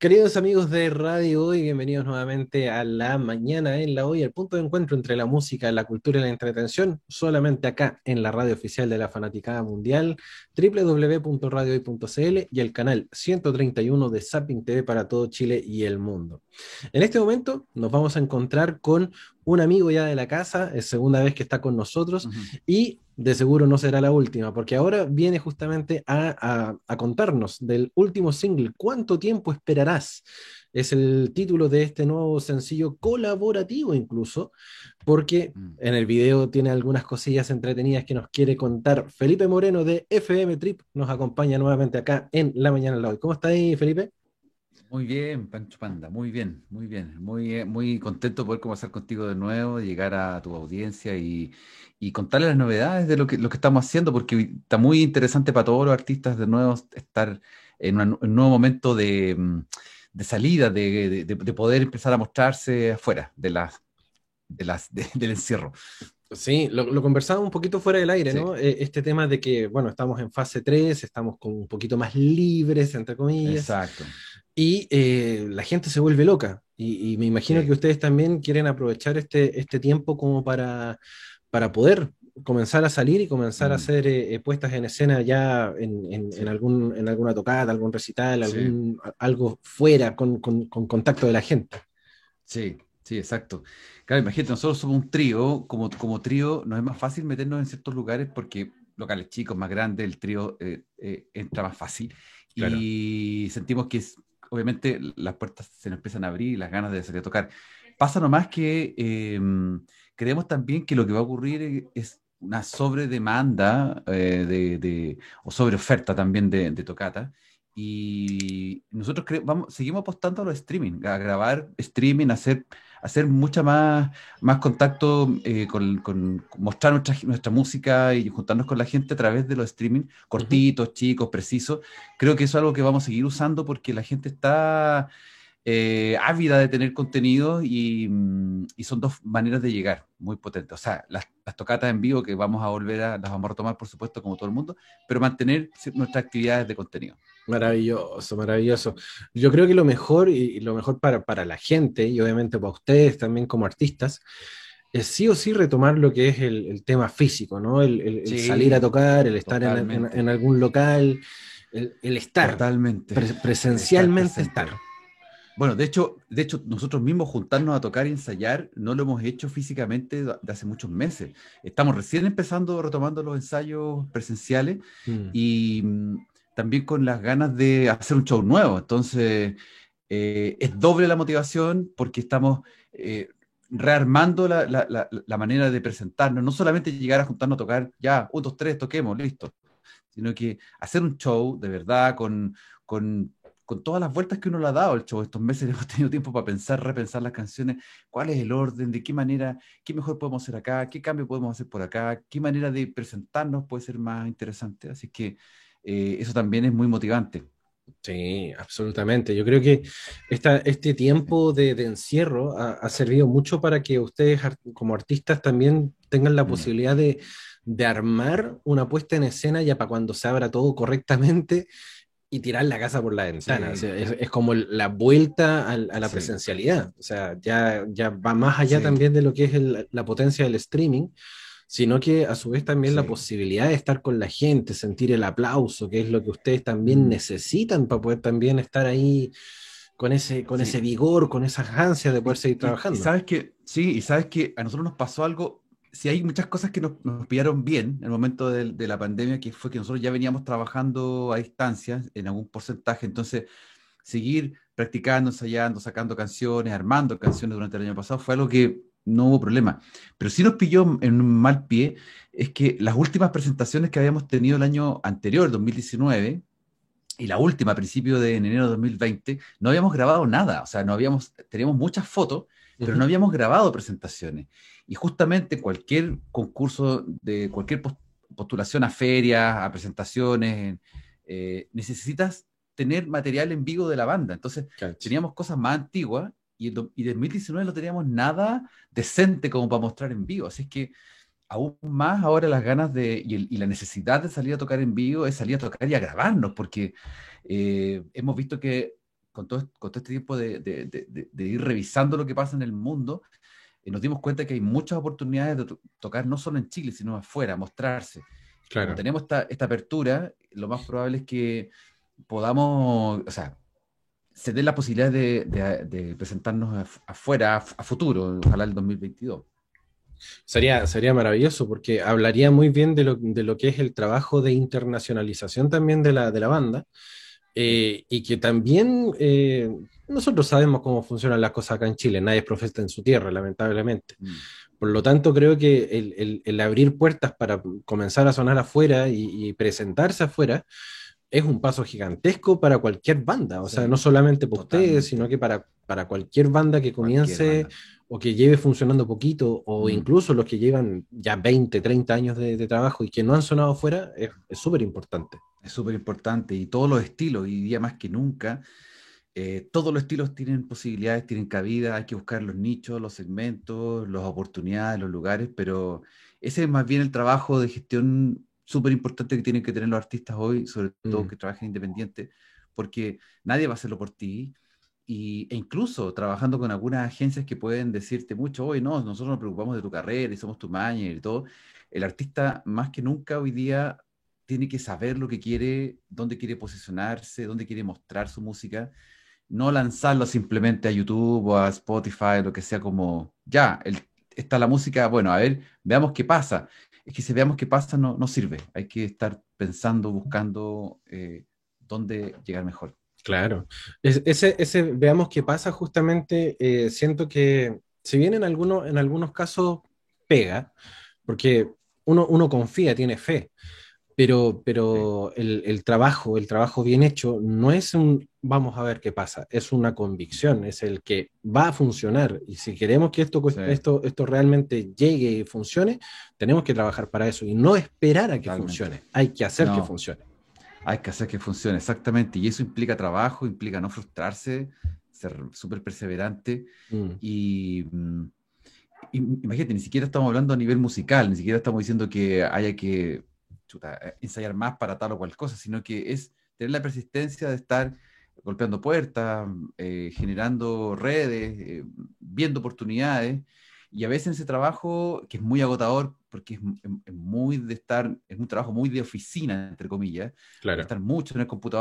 Queridos amigos de Radio Hoy, bienvenidos nuevamente a la mañana en la Hoy, el punto de encuentro entre la música, la cultura y la entretención, solamente acá en la radio oficial de la Fanaticada Mundial, www.radiohoy.cl y el canal 131 de Zapping TV para todo Chile y el mundo. En este momento nos vamos a encontrar con un amigo ya de la casa, es segunda vez que está con nosotros y de seguro no será la última, porque ahora viene justamente a, contarnos del último single, ¿Cuánto tiempo esperarás? Es el título de este nuevo sencillo colaborativo incluso, porque mm. en el video tiene algunas cosillas entretenidas que nos quiere contar Felipe Moreno de FM Trip, nos acompaña nuevamente acá en La Mañana de Hoy. ¿Cómo está ahí, Felipe? Muy bien, Pancho Panda, muy bien, muy bien. Muy, eh, muy contento de poder conversar contigo de nuevo, llegar a tu audiencia y, y contarle las novedades de lo que, lo que estamos haciendo, porque está muy interesante para todos los artistas de nuevo estar en, un nuevo momento de, mm, de salida, de, de, poder empezar a mostrarse afuera de las, de las, del encierro. Sí, lo, lo conversaba un poquito fuera del aire, ¿no? Eh, este tema de que, bueno, estamos en fase 3, estamos con un poquito más libres, entre comillas. Exacto. Y eh, la gente se vuelve loca. Y, me imagino que ustedes también quieren aprovechar este, este tiempo como para, para poder comenzar a salir y comenzar a mm. hacer eh, puestas en escena ya en, en, algún, en alguna tocada, algún recital, algún, algo fuera con, con, con contacto de la gente. Sí, sí, exacto. Claro, imagínate, nosotros somos un trío, como, como trío nos es más fácil meternos en ciertos lugares porque locales chicos, más grandes, el trío eh, eh, entra más fácil. Y sentimos que obviamente las puertas se nos empiezan a abrir y las ganas de salir a tocar. Pasa nomás que em, creemos también que lo que va a ocurrir es una sobredemanda eh, de, de, o sobreoferta también de, de tocata. Y nosotros vamos, seguimos apostando a los streaming, a grabar streaming, a hacer hacer mucha más, más contacto eh, con, mostrar nuestra, nuestra música y juntarnos con la gente a través de los streaming, cortitos, chicos, precisos. Creo que eso es algo que vamos a seguir usando porque la gente está eh, ávida de tener contenido y, mm, y, son dos maneras de llegar muy potentes. O sea, las, las, tocatas en vivo que vamos a volver a, las vamos a retomar, por supuesto, como todo el mundo, pero mantener nuestras actividades de contenido. Maravilloso, maravilloso. Yo creo que lo mejor y, lo mejor para, para, la gente y obviamente para ustedes también como artistas es sí o sí retomar lo que es el, el tema físico, ¿no? El, el, salir a tocar, el estar en, en, algún local, el, estar. Totalmente. presencialmente estar. Bueno, de hecho, de hecho, nosotros mismos juntarnos a tocar y ensayar no lo hemos hecho físicamente de hace muchos meses. Estamos recién empezando, retomando los ensayos presenciales mm. y mm, también con las ganas de hacer un show nuevo. Entonces, eh, es doble la motivación porque estamos eh, rearmando la, la, la, manera de presentarnos, no solamente llegar a juntarnos a tocar, ya, un, dos, tres, toquemos, listo, sino que hacer un show de verdad con, con, con todas las vueltas que uno le ha dado al show. Estos meses hemos tenido tiempo para pensar, repensar las canciones, cuál es el orden, de qué manera, qué mejor podemos hacer acá, qué cambio podemos hacer por acá, qué manera de presentarnos puede ser más interesante. Así que eh, eso también es muy motivante. Sí, absolutamente. Yo creo que esta, este tiempo de, encierro ha, servido mucho para que ustedes como artistas también tengan la mm. posibilidad de, de, armar una puesta en escena ya para cuando se abra todo correctamente y tirar la casa por la ventana. es, como la vuelta a, la presencialidad. O sea, ya, ya va más allá también de lo que es la potencia del streaming sino que a su vez también la posibilidad de estar con la gente, sentir el aplauso, que es lo que ustedes también mm. necesitan para poder también estar ahí con ese, con ese vigor, con esas ansias de poder seguir trabajando. Y, sabes que, sí, y sabes que a nosotros nos pasó algo, si hay muchas cosas que nos, nos pillaron bien en el momento de, de, la pandemia, que fue que nosotros ya veníamos trabajando a distancia en algún porcentaje, entonces seguir practicando, ensayando, sacando canciones, armando canciones durante el año pasado, fue algo que no hubo problema. Pero sí nos pilló en un mal pie, es que las últimas presentaciones que habíamos tenido el año anterior, 2019, y la última a principio de enero de 2020, no habíamos grabado nada, o sea, no habíamos, teníamos muchas fotos, pero no habíamos grabado presentaciones. Y justamente cualquier concurso de cualquier postulación a ferias, a presentaciones, eh, necesitas tener material en vivo de la banda. Entonces, teníamos cosas más antiguas y, en 2019 no teníamos nada decente como para mostrar en vivo. Así es que aún más ahora las ganas de y, la necesidad de salir a tocar en vivo es salir a tocar y a grabarnos, porque eh, hemos visto que con todo, con todo este tiempo de, de, de, ir revisando lo que pasa en el mundo, eh, nos dimos cuenta que hay muchas oportunidades de tocar no solo en Chile, sino afuera, mostrarse. Claro. Cuando tenemos esta, esta apertura, lo más probable es que podamos, o sea, se den la posibilidad de, de presentarnos afuera, a, futuro, ojalá el 2022. Sería, sería maravilloso porque hablaría muy bien de lo, de lo, que es el trabajo de internacionalización también de la, de la banda eh, y que también eh, nosotros sabemos cómo funcionan las cosas acá en Chile, nadie es profeta en su tierra, lamentablemente. Mm. Por lo tanto, creo que el, el, el, abrir puertas para comenzar a sonar afuera y, y, presentarse afuera es un paso gigantesco para cualquier banda, o sea, no solamente para ustedes, sino que para, para cualquier banda que comience o que lleve funcionando poquito, o mm. incluso los que llevan ya 20, 30 años de, de trabajo y que no han sonado afuera, es súper importante. Es súper importante y todos los estilos, y día más que nunca, eh, todos los estilos tienen posibilidades, tienen cabida, hay que buscar los nichos, los segmentos, las oportunidades, los lugares, pero ese es más bien el trabajo de gestión súper importante que tienen que tener los artistas hoy, sobre todo mm. que trabajen independiente, porque nadie va a hacerlo por ti. Y, e incluso trabajando con algunas agencias que pueden decirte mucho, hoy no, nosotros nos preocupamos de tu carrera y somos tu manager y todo. El artista más que nunca hoy día tiene que saber lo que quiere, dónde quiere posicionarse, dónde quiere mostrar su música, no lanzarlo simplemente a YouTube o a Spotify, lo que sea como, ya, el, está la música, bueno, a ver, veamos qué pasa es que si veamos qué pasa no, no sirve. Hay que estar pensando, buscando eh, dónde llegar mejor. Claro. ese, ese veamos qué pasa justamente, eh, siento que si bien en, algunos en algunos casos pega, porque uno, uno confía, tiene fe, pero, pero el, el, trabajo, el trabajo bien hecho, no es un vamos a ver qué pasa, es una convicción, es el que va a funcionar. Y si queremos que esto, esto, esto realmente llegue y funcione, tenemos que trabajar para eso y no esperar a que funcione, hay que hacer que funcione. Hay que hacer que funcione, exactamente. Y eso implica trabajo, implica no frustrarse, ser súper perseverante. Mm. Y, mm, y imagínate, ni siquiera estamos hablando a nivel musical, ni siquiera estamos diciendo que haya que eh, ensayar más para tal o cual cosa, sino que es tener la persistencia de estar golpeando puertas, eh, generando redes, eh, viendo oportunidades. Y a veces ese trabajo, que es muy agotador, porque es, muy de estar, es un trabajo muy de oficina, entre comillas, claro. estar mucho en el computador